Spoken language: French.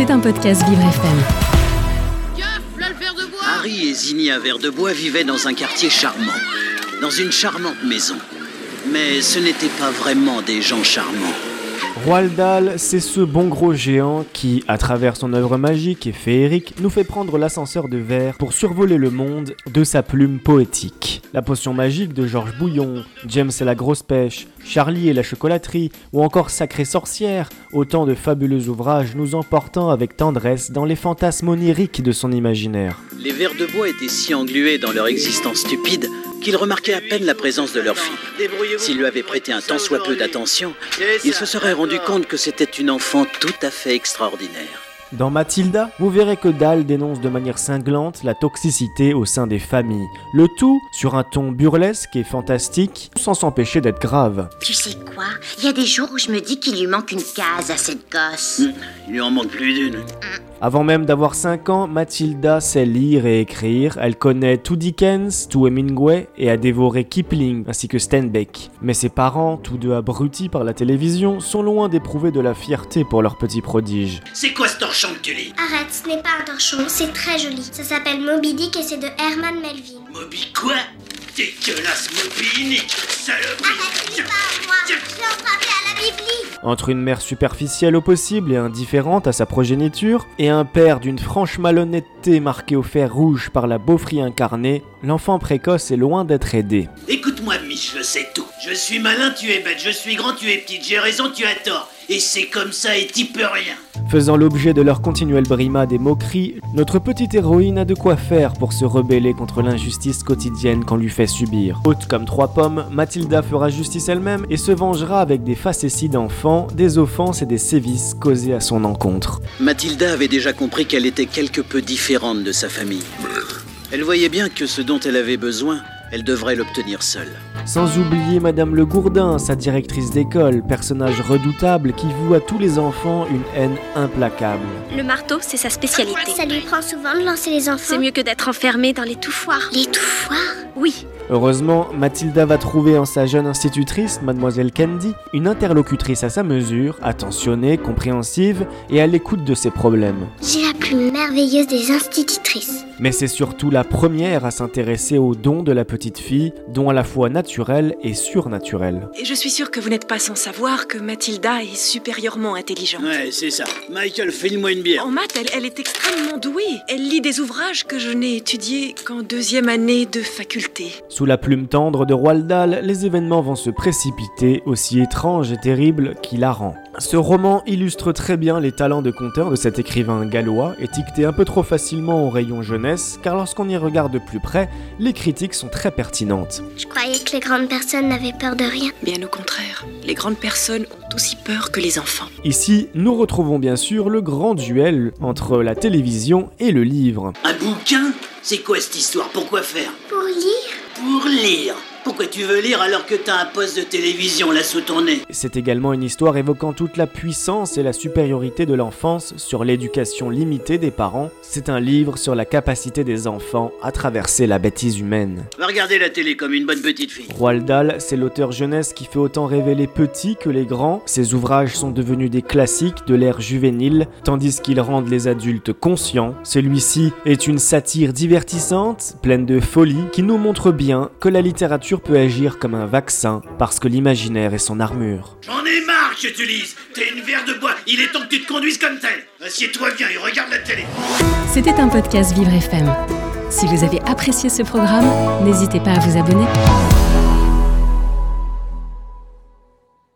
C'est un podcast Vivre FM. Harry et Zinni à verre de bois vivaient dans un quartier charmant, dans une charmante maison. Mais ce n'étaient pas vraiment des gens charmants. Roald Dahl, c'est ce bon gros géant qui, à travers son œuvre magique et féerique, nous fait prendre l'ascenseur de verre pour survoler le monde de sa plume poétique. La potion magique de Georges Bouillon, James et la grosse pêche, Charlie et la chocolaterie, ou encore Sacrée sorcière, autant de fabuleux ouvrages nous emportant avec tendresse dans les fantasmes oniriques de son imaginaire. Les vers de bois étaient si englués dans leur existence stupide qu'ils remarquaient à peine la présence de leur fille. S'ils lui avaient prêté un tant soit peu d'attention, ils se seraient rendu compte que c'était une enfant tout à fait extraordinaire. Dans Mathilda, vous verrez que Dahl dénonce de manière cinglante la toxicité au sein des familles. Le tout sur un ton burlesque et fantastique, sans s'empêcher d'être grave. Tu sais quoi? Il y a des jours où je me dis qu'il lui manque une case à cette gosse. Il lui en manque plus d'une. Avant même d'avoir 5 ans, Mathilda sait lire et écrire, elle connaît tout Dickens, tout Hemingway et a dévoré Kipling ainsi que Steinbeck. Mais ses parents, tous deux abrutis par la télévision, sont loin d'éprouver de la fierté pour leur petit prodige. C'est quoi ce torchon que tu lis Arrête, ce n'est pas un torchon, c'est très joli. Ça s'appelle Moby Dick et c'est de Herman Melville. Moby quoi? Dégueulasse Moby Nick Saloperie Arrête, dis pas à moi Je l'ai emprunté à la Bibli Entre une mère superficielle au possible et indifférente à sa progéniture, et un père d'une franche malhonnêteté marquée au fer rouge par la beaufrie incarnée, l'enfant précoce est loin d'être aidé. Écoute-moi, Mich, je sais tout. Je suis malin, tu es bête. Je suis grand, tu es petite. J'ai raison, tu as tort. Et c'est comme ça et t'y peux rien. Faisant l'objet de leur continuelle brimade et moquerie, notre petite héroïne a de quoi faire pour se rebeller contre l'injustice quotidienne qu'on lui fait subir. Haute comme trois pommes, Mathilda fera justice elle-même et se vengera avec des facéties d'enfants, des offenses et des sévices causés à son encontre. Mathilda avait déjà compris qu'elle était quelque peu différente de sa famille. Elle voyait bien que ce dont elle avait besoin, elle devrait l'obtenir seule. Sans oublier Madame Le Gourdin, sa directrice d'école, personnage redoutable qui voue à tous les enfants une haine implacable. Le marteau, c'est sa spécialité. Ça lui prend souvent de lancer les enfants. C'est mieux que d'être enfermé dans les touffoirs. Les touffoirs Oui, Heureusement, Mathilda va trouver en sa jeune institutrice, Mademoiselle Candy, une interlocutrice à sa mesure, attentionnée, compréhensive et à l'écoute de ses problèmes. J'ai la plus merveilleuse des institutrices. Mais c'est surtout la première à s'intéresser aux dons de la petite fille, dons à la fois naturels et surnaturels. Et je suis sûre que vous n'êtes pas sans savoir que Mathilda est supérieurement intelligente. Ouais, c'est ça. Michael, file-moi une bière. En maths, elle, elle est extrêmement douée. Elle lit des ouvrages que je n'ai étudiés qu'en deuxième année de faculté. Sous la plume tendre de Roald Dahl, les événements vont se précipiter, aussi étranges et terribles qu'il la rend. Ce roman illustre très bien les talents de conteur de cet écrivain gallois, étiqueté un peu trop facilement au rayon jeunesse, car lorsqu'on y regarde de plus près, les critiques sont très pertinentes. Je croyais que les grandes personnes n'avaient peur de rien. Bien au contraire, les grandes personnes ont aussi peur que les enfants. Ici, nous retrouvons bien sûr le grand duel entre la télévision et le livre. Un bouquin? C'est quoi cette histoire? Pourquoi faire? Pour lire? Pour lire Pourquoi tu veux lire alors que t'as un poste de télévision là sous ton nez? C'est également une histoire évoquant toute la puissance et la supériorité de l'enfance sur l'éducation limitée des parents. C'est un livre sur la capacité des enfants à traverser la bêtise humaine. Va regarder la télé comme une bonne petite fille. Roald Dahl, c'est l'auteur jeunesse qui fait autant rêver les petits que les grands. Ses ouvrages sont devenus des classiques de l'ère juvénile, tandis qu'ils rendent les adultes conscients. Celui-ci est une satire divertissante, pleine de folie, qui nous montre bien que la littérature peut agir comme un vaccin, parce que l'imaginaire est son armure. J'en ai marre que tu lises T'es une verre de bois, il est temps que tu te conduises comme tel Assieds-toi bien et regarde la télé C'était un podcast Vivre FM. Si vous avez apprécié ce programme, n'hésitez pas à vous abonner.